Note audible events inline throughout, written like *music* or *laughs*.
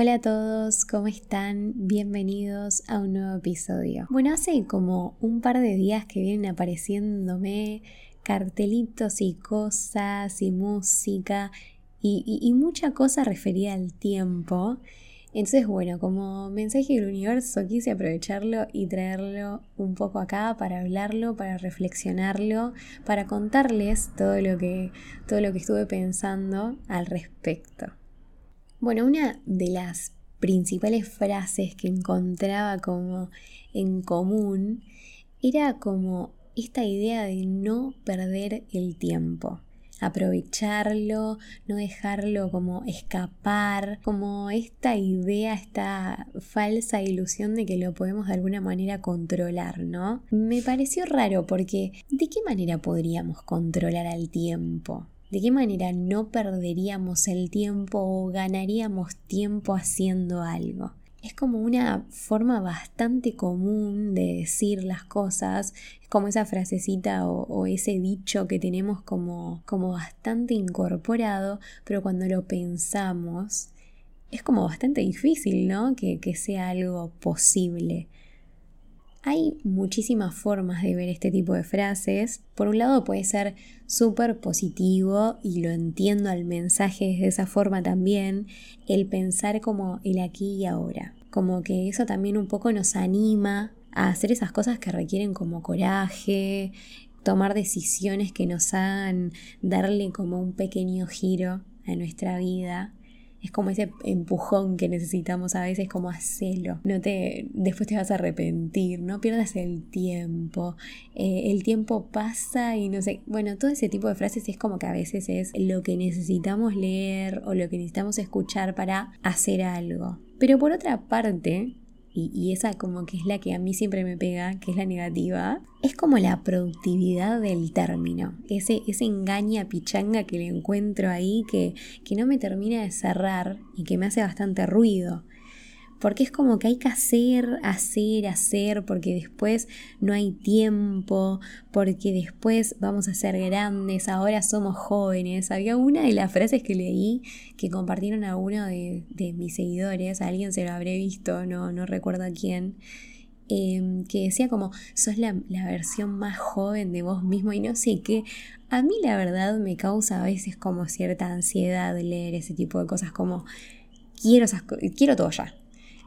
Hola a todos, ¿cómo están? Bienvenidos a un nuevo episodio. Bueno, hace como un par de días que vienen apareciéndome cartelitos y cosas y música y, mucha cosa referida al tiempo. Entonces, bueno, como mensaje del universo quise aprovecharlo y traerlo un poco acá para hablarlo, para reflexionarlo, para contarles todo lo que, todo lo que estuve pensando al respecto. Bueno, una de las principales frases que encontraba como en común era como esta idea de no perder el tiempo, aprovecharlo, no dejarlo como escapar, como esta idea, esta falsa ilusión de que lo podemos de alguna manera controlar, ¿no? Me pareció raro porque ¿de qué manera podríamos controlar al tiempo? ¿De qué manera no perderíamos el tiempo o ganaríamos tiempo haciendo algo? Es como una forma bastante común de decir las cosas, es como esa frasecita o, ese dicho que tenemos como, como bastante incorporado, pero cuando lo pensamos es como bastante difícil, ¿no? Que, que sea algo posible. Hay muchísimas formas de ver este tipo de frases. Por un lado puede ser súper positivo y lo entiendo al mensaje de esa forma también, el pensar como el aquí y ahora. Como que eso también un poco nos anima a hacer esas cosas que requieren como coraje, tomar decisiones que nos hagan darle como un pequeño giro a nuestra vida es como ese empujón que necesitamos a veces, como hacerlo. No te, después te vas a arrepentir, no pierdas el tiempo. Eh, el tiempo pasa y no sé. Bueno, todo ese tipo de frases es como que a veces es lo que necesitamos leer o lo que necesitamos escuchar para hacer algo. Pero por otra parte, y, esa como que es la que a mí siempre me pega, que es la negativa, es como la productividad del término, ese, ese engaña pichanga que le encuentro ahí que, que no me termina de cerrar y que me hace bastante ruido porque es como que hay que hacer, hacer, hacer, porque después no hay tiempo, porque después vamos a ser grandes, ahora somos jóvenes. Había una de las frases que leí que compartieron a uno de, mis seguidores, a alguien se lo habré visto, no, recuerdo a quién. Em, que decía como, sos la, la, versión más joven de vos mismo y no sé qué. A mí la verdad me causa a veces como cierta ansiedad leer ese tipo de cosas como, quiero, quiero todo ya,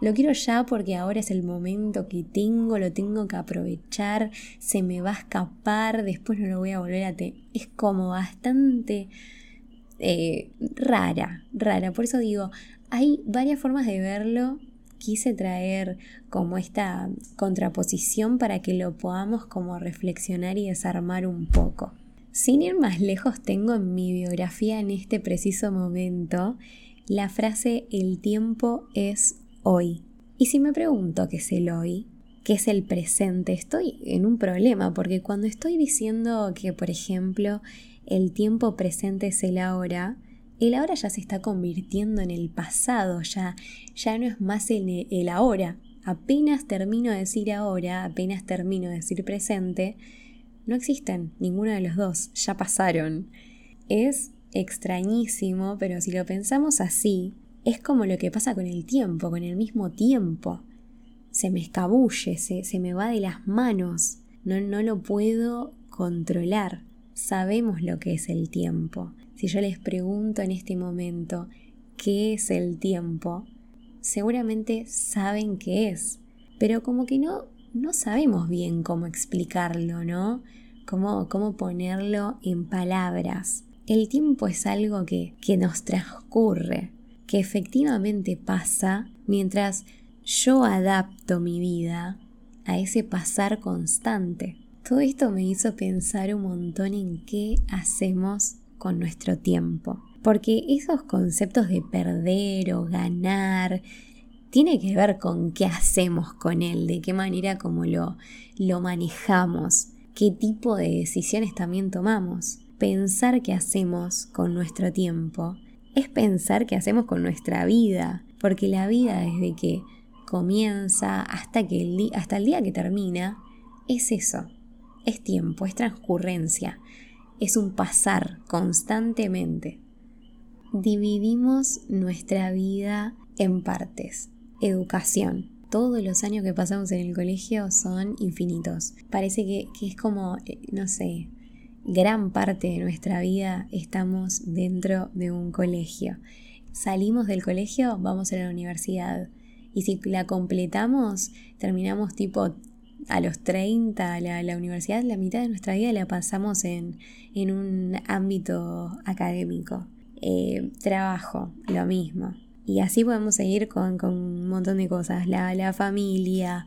lo quiero ya porque ahora es el momento que tengo, lo tengo que aprovechar, se me va a escapar, después no lo voy a volver a tener. Es como bastante eh, rara, rara. Por eso digo, hay varias formas de verlo. Quise traer como esta contraposición para que lo podamos como reflexionar y desarmar un poco. Sin ir más lejos, tengo en mi biografía en este preciso momento la frase el tiempo es hoy. Y si me pregunto qué es el hoy, qué es el presente, estoy en un problema, porque cuando estoy diciendo que, por ejemplo, el tiempo presente es el ahora, el ahora ya se está convirtiendo en el pasado, ya, ya no es más el, el ahora. Apenas termino de decir ahora, apenas termino de decir presente, no existen ninguno de los dos, ya pasaron. Es extrañísimo, pero si lo pensamos así, es como lo que pasa con el tiempo, con el mismo tiempo. Se me escabulle, se, se me va de las manos, no, no lo puedo controlar. Sabemos lo que es el tiempo. Si yo les pregunto en este momento qué es el tiempo, seguramente saben qué es, pero como que no, no sabemos bien cómo explicarlo, ¿no? Cómo, cómo ponerlo en palabras. El tiempo es algo que, que nos transcurre, que efectivamente pasa mientras yo adapto mi vida a ese pasar constante. Todo esto me hizo pensar un montón en qué hacemos con nuestro tiempo. Porque esos conceptos de perder o ganar tiene que ver con qué hacemos con él, de qué manera como lo, lo manejamos, qué tipo de decisiones también tomamos. Pensar qué hacemos con nuestro tiempo es pensar qué hacemos con nuestra vida, porque la vida desde que comienza hasta, que el, hasta el día que termina es eso, es tiempo, es transcurrencia, es un pasar constantemente. Dividimos nuestra vida en partes. Educación. Todos los años que pasamos en el colegio son infinitos. Parece que, que es como, eh, no sé, gran parte de nuestra vida estamos dentro de un colegio. Salimos del colegio, vamos a la universidad. Y si la completamos, terminamos tipo a los 30, la, la universidad, la mitad de nuestra vida la pasamos en, un ámbito académico. Eh, trabajo, lo mismo. Y así podemos seguir con, un montón de cosas. La, la familia.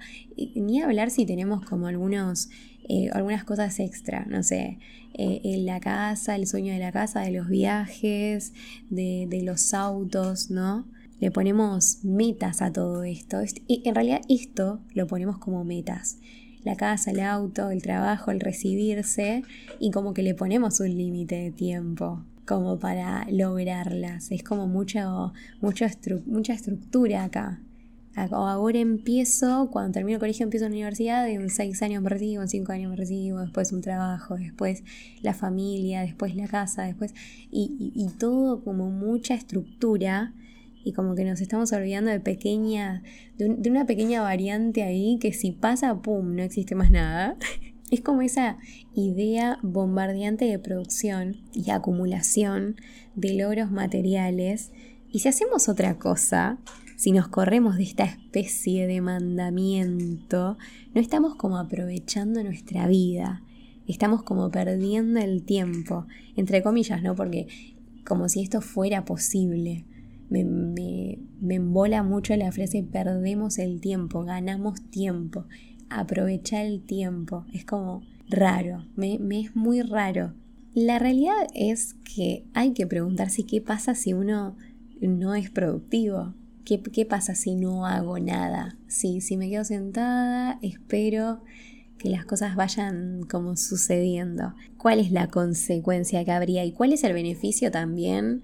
Ni hablar si tenemos como algunos, eh, algunas cosas extra. No sé. Eh, en la casa, el sueño de la casa, de los viajes, de, de los autos, ¿no? Le ponemos metas a todo esto. Y en realidad esto lo ponemos como metas. La casa, el auto, el trabajo, el recibirse. Y como que le ponemos un límite de tiempo como para lograrlas. Es como mucho, mucha estructura acá. Ahora empiezo, cuando termino el colegio empiezo la universidad, en seis años me recibo, en cinco años me recibo, después un trabajo, después la familia, después la casa, después... Y, todo como mucha estructura y como que nos estamos olvidando de pequeña, de, de una pequeña variante ahí que si pasa, ¡pum!, no existe más nada. *laughs* Es como esa idea bombardeante de producción y acumulación de logros materiales. Y si hacemos otra cosa, si nos corremos de esta especie de mandamiento, no estamos como aprovechando nuestra vida, estamos como perdiendo el tiempo, entre comillas, ¿no? Porque como si esto fuera posible. Me, me, me embola mucho la frase perdemos el tiempo, ganamos tiempo aprovechar el tiempo. Es como raro, me, es muy raro. La realidad es que hay que preguntarse qué pasa si uno no es productivo. ¿Qué, qué pasa si no hago nada? Si, me quedo sentada, espero que las cosas vayan como sucediendo. ¿Cuál es la consecuencia que habría y cuál es el beneficio también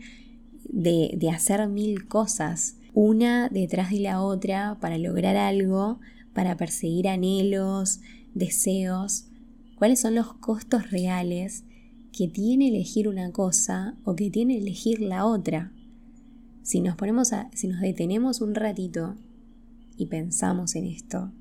de, de hacer mil cosas, una detrás de la otra para lograr algo para perseguir anhelos, deseos, cuáles son los costos reales que tiene elegir una cosa o que tiene elegir la otra. Si nos ponemos si nos detenemos un ratito y pensamos en esto,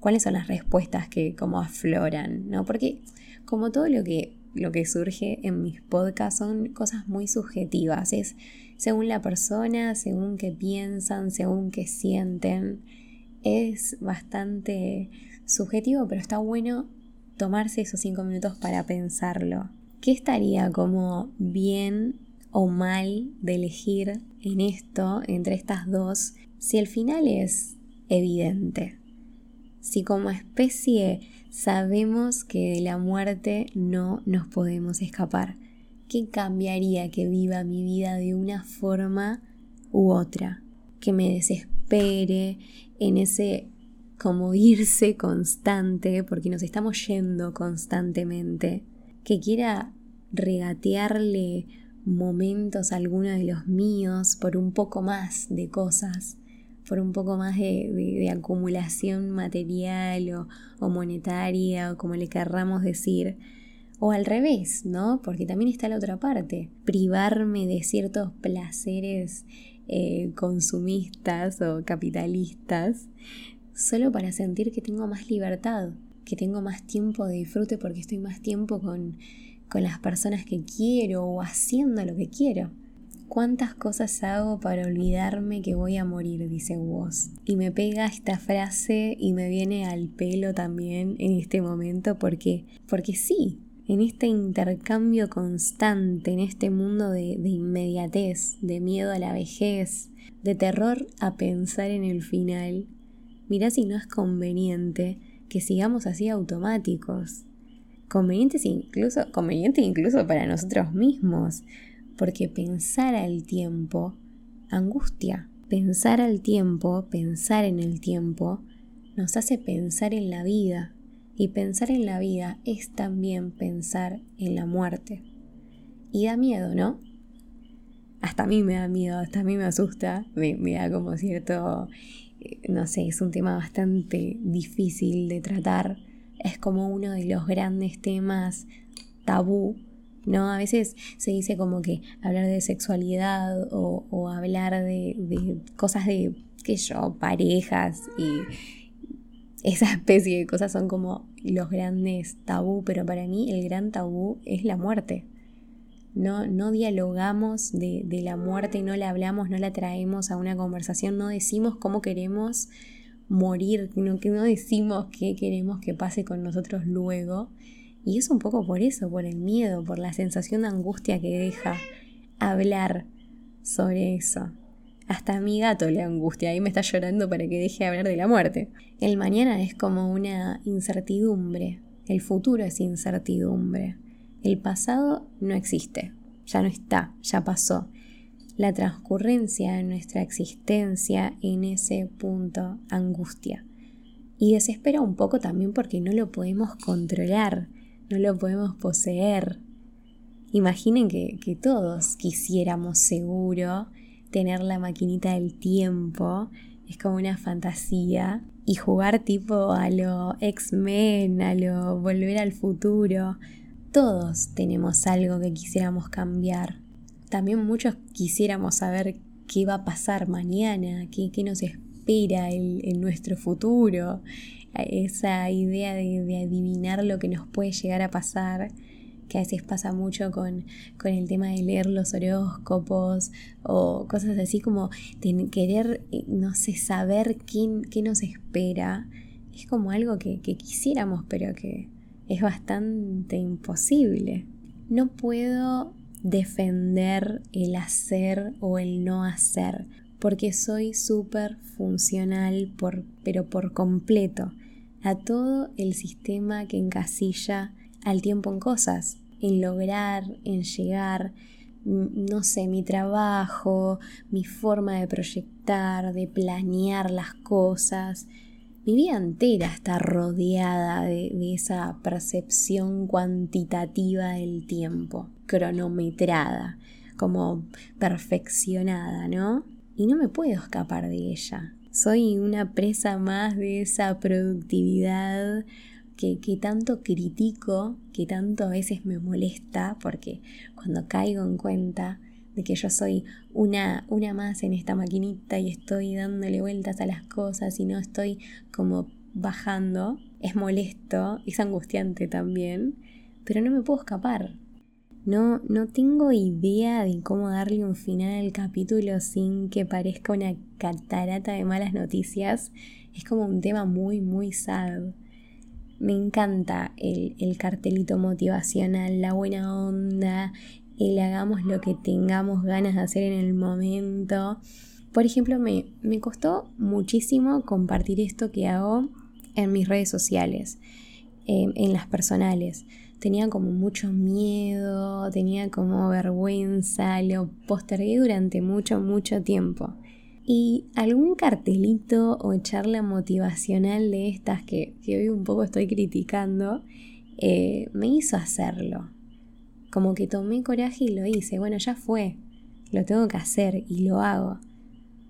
cuáles son las respuestas que como afloran, ¿no? Porque como todo lo que lo que surge en mis podcasts son cosas muy subjetivas, es según la persona, según qué piensan, según qué sienten es bastante subjetivo, pero está bueno tomarse esos cinco minutos para pensarlo. ¿Qué estaría como bien o mal de elegir en esto, entre estas dos, si el final es evidente? Si como especie sabemos que de la muerte no nos podemos escapar, ¿qué cambiaría que viva mi vida de una forma u otra? Que me desespere, en ese como irse constante, porque nos estamos yendo constantemente, que quiera regatearle momentos a alguno de los míos por un poco más de cosas, por un poco más de, acumulación material o, o, monetaria, o como le querramos decir, o al revés, ¿no? Porque también está la otra parte, privarme de ciertos placeres eh, consumistas o capitalistas, solo para sentir que tengo más libertad, que tengo más tiempo de disfrute porque estoy más tiempo con, con las personas que quiero o haciendo lo que quiero. ¿Cuántas cosas hago para olvidarme que voy a morir? dice vos. Y me pega esta frase y me viene al pelo también en este momento porque, porque sí, en este intercambio constante, en este mundo de, inmediatez, de miedo a la vejez, de terror a pensar en el final, mirá si no es conveniente que sigamos así automáticos. Convenientes incluso, conveniente incluso para nosotros mismos, porque pensar al tiempo angustia. Pensar al tiempo, pensar en el tiempo, nos hace pensar en la vida, y pensar en la vida es también pensar en la muerte. Y da miedo, ¿no? Hasta a mí me da miedo, hasta a mí me asusta, me, da como cierto, eh, no sé, es un tema bastante difícil de tratar. Es como uno de los grandes temas tabú ¿no? A veces se dice como que hablar de sexualidad o, hablar de, cosas de, qué yo, parejas y esa *laughs* especie de cosas son como los grandes tabú, pero para mí el gran tabú es la muerte. No, no dialogamos de, de la muerte, no la hablamos, no la traemos a una conversación, no decimos cómo queremos morir, no, que no decimos qué queremos que pase con nosotros luego. Y es un poco por eso, por el miedo, por la sensación de angustia que deja hablar sobre eso. Hasta a mi gato le angustia, ahí me está llorando para que deje de hablar de la muerte. El mañana es como una incertidumbre, el futuro es incertidumbre. El pasado no existe, ya no está, ya pasó. La transcurrencia de nuestra existencia en ese punto angustia. Y desespera un poco también porque no lo podemos controlar, no lo podemos poseer. Imaginen que, que todos quisiéramos seguro tener la maquinita del tiempo, es como una fantasía, y jugar tipo a lo X-Men, a lo Volver al futuro. Todos tenemos algo que quisiéramos cambiar. También muchos quisiéramos saber qué va a pasar mañana, qué, qué nos espera en nuestro futuro, esa idea de, de adivinar lo que nos puede llegar a pasar que a veces pasa mucho con, el tema de leer los horóscopos o cosas así como querer, eh, no sé, saber qué, qué nos espera. Es como algo que, que quisiéramos, pero que es bastante imposible. No puedo defender el hacer o el no hacer, porque soy súper funcional, por, pero por completo, a todo el sistema que encasilla al tiempo en cosas, en lograr, en llegar, no sé, mi trabajo, mi forma de proyectar, de planear las cosas. Mi vida entera está rodeada de, de, esa percepción cuantitativa del tiempo, cronometrada, como perfeccionada, ¿no? Y no me puedo escapar de ella. Soy una presa más de esa productividad que, tanto critico, que tanto a veces me molesta, porque cuando caigo en cuenta de que yo soy una, una más en esta maquinita y estoy dándole vueltas a las cosas y no estoy como bajando, es molesto, es angustiante también, pero no me puedo escapar. No, no tengo idea de cómo darle un final al capítulo sin que parezca una catarata de malas noticias. Es como un tema muy, muy sad. Me encanta el, cartelito motivacional, la buena onda, el hagamos lo que tengamos ganas de hacer en el momento. Por ejemplo, me, me costó muchísimo compartir esto que hago en mis redes sociales, em, en las personales. Tenía como mucho miedo, tenía como vergüenza, lo postergué durante mucho, mucho tiempo. Y algún cartelito o charla motivacional de estas que, hoy un poco estoy criticando, eh, me hizo hacerlo. Como que tomé coraje y lo hice. Bueno, ya fue. Lo tengo que hacer y lo hago.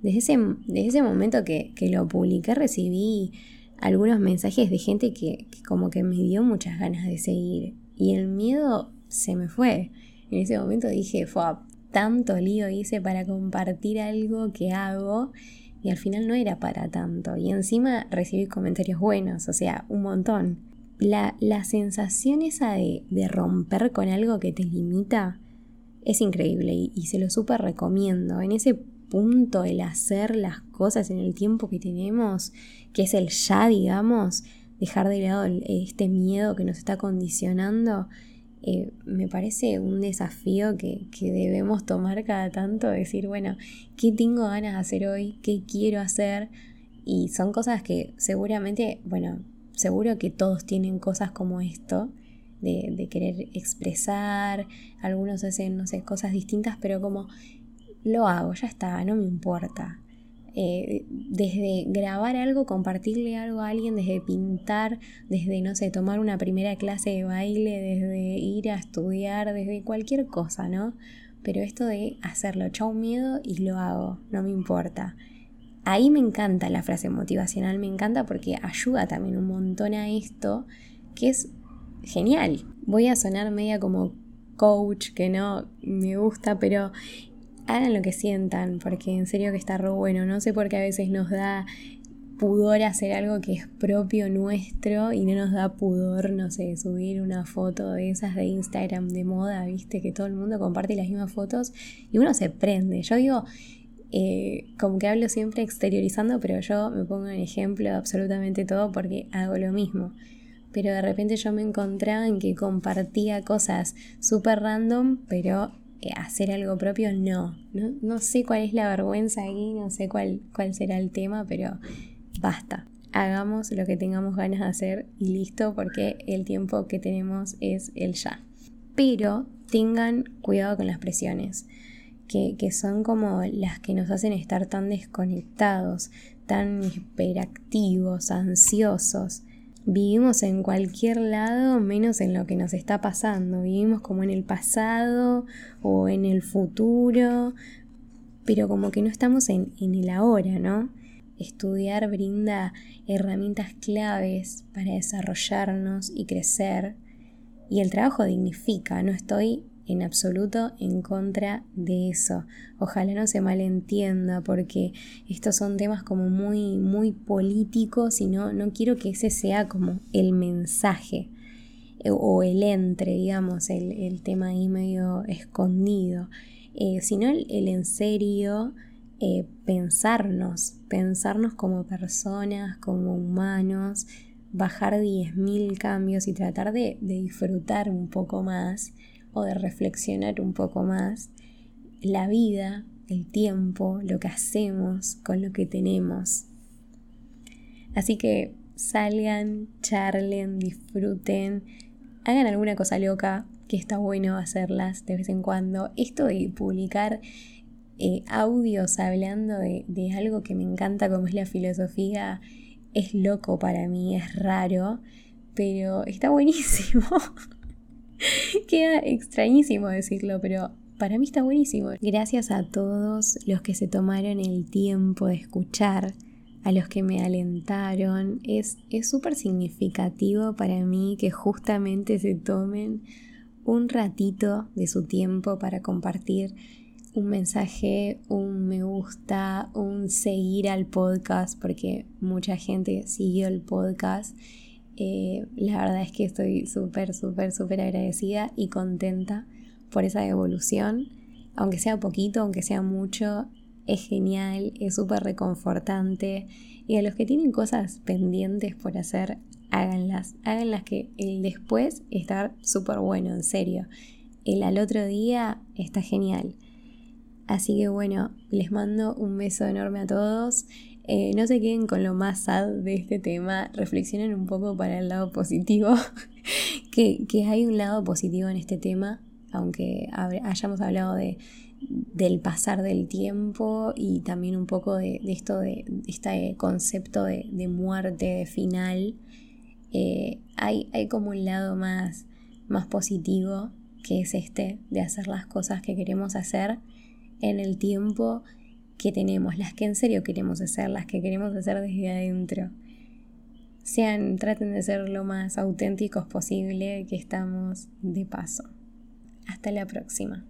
Desde ese, desde ese momento que, lo publiqué recibí algunos mensajes de gente que, que, como que me dio muchas ganas de seguir. Y el miedo se me fue. En ese momento dije, fue tanto lío hice para compartir algo que hago y al final no era para tanto. Y encima recibí comentarios buenos, o sea, un montón. La, la sensación esa de, de, romper con algo que te limita es increíble y, se lo súper recomiendo. En ese punto, el hacer las cosas en el tiempo que tenemos, que es el ya, digamos, dejar de lado este miedo que nos está condicionando, eh, me parece un desafío que, debemos tomar cada tanto, decir, bueno, ¿qué tengo ganas de hacer hoy? ¿Qué quiero hacer? Y son cosas que seguramente, bueno, seguro que todos tienen cosas como esto, de, de querer expresar, algunos hacen, no sé, cosas distintas, pero como lo hago, ya está, no me importa. Eh, desde grabar algo, compartirle algo a alguien, desde pintar, desde, no sé, tomar una primera clase de baile, desde ir a estudiar, desde cualquier cosa, ¿no? Pero esto de hacerlo, chau miedo y lo hago, no me importa. Ahí me encanta la frase motivacional, me encanta porque ayuda también un montón a esto, que es genial. Voy a sonar media como coach, que no me gusta, pero hagan lo que sientan, porque en serio que está re bueno. No sé por qué a veces nos da pudor hacer algo que es propio nuestro y no nos da pudor, no sé, subir una foto de esas de Instagram de moda, viste, que todo el mundo comparte las mismas fotos y uno se prende. Yo digo, eh, como que hablo siempre exteriorizando, pero yo me pongo en ejemplo absolutamente todo porque hago lo mismo. Pero de repente yo me encontraba en que compartía cosas súper random, pero eh, hacer algo propio no. no. no. sé cuál es la vergüenza ahí, no sé cuál, cuál será el tema, pero basta. Hagamos lo que tengamos ganas de hacer y listo, porque el tiempo que tenemos es el ya. Pero tengan cuidado con las presiones, que, son como las que nos hacen estar tan desconectados, tan hiperactivos, ansiosos. Vivimos en cualquier lado menos en lo que nos está pasando. Vivimos como en el pasado o en el futuro, pero como que no estamos en, en el ahora, ¿no? Estudiar brinda herramientas claves para desarrollarnos y crecer. Y el trabajo dignifica, no estoy en absoluto en contra de eso. Ojalá no se malentienda porque estos son temas como muy, muy políticos y no, no quiero que ese sea como el mensaje eh, o el entre, digamos, el, tema ahí medio escondido, eh, sino el, en serio eh, pensarnos, pensarnos como personas, como humanos, bajar 10.000 cambios y tratar de, de disfrutar un poco más de reflexionar un poco más la vida, el tiempo, lo que hacemos con lo que tenemos. Así que salgan, charlen, disfruten, hagan alguna cosa loca, que está bueno hacerlas de vez en cuando. Esto de publicar eh, audios hablando de, de algo que me encanta como es la filosofía es loco para mí, es raro, pero está buenísimo. *laughs* *laughs* Queda extrañísimo decirlo, pero para mí está buenísimo. Gracias a todos los que se tomaron el tiempo de escuchar, a los que me alentaron. Es súper significativo para mí que justamente se tomen un ratito de su tiempo para compartir un mensaje, un me gusta, un seguir al podcast, porque mucha gente siguió el podcast eh, la verdad es que estoy súper, súper, súper agradecida y contenta por esa evolución. Aunque sea poquito, aunque sea mucho, es genial, es súper reconfortante. Y a los que tienen cosas pendientes por hacer, háganlas. Háganlas que el después está súper bueno, en serio. El al otro día está genial. Así que bueno, les mando un beso enorme a todos. Eh, no se queden con lo más sad de este tema, reflexionen un poco para el lado positivo, *laughs* que, hay un lado positivo en este tema, aunque hayamos hablado de, del pasar del tiempo y también un poco de, esto de, este concepto de, muerte, de final. Eh, hay, hay, como un lado más, más positivo que es este de hacer las cosas que queremos hacer en el tiempo que tenemos, las que en serio queremos hacer, las que queremos hacer desde adentro. Sean, traten de ser lo más auténticos posible que estamos de paso. Hasta la próxima.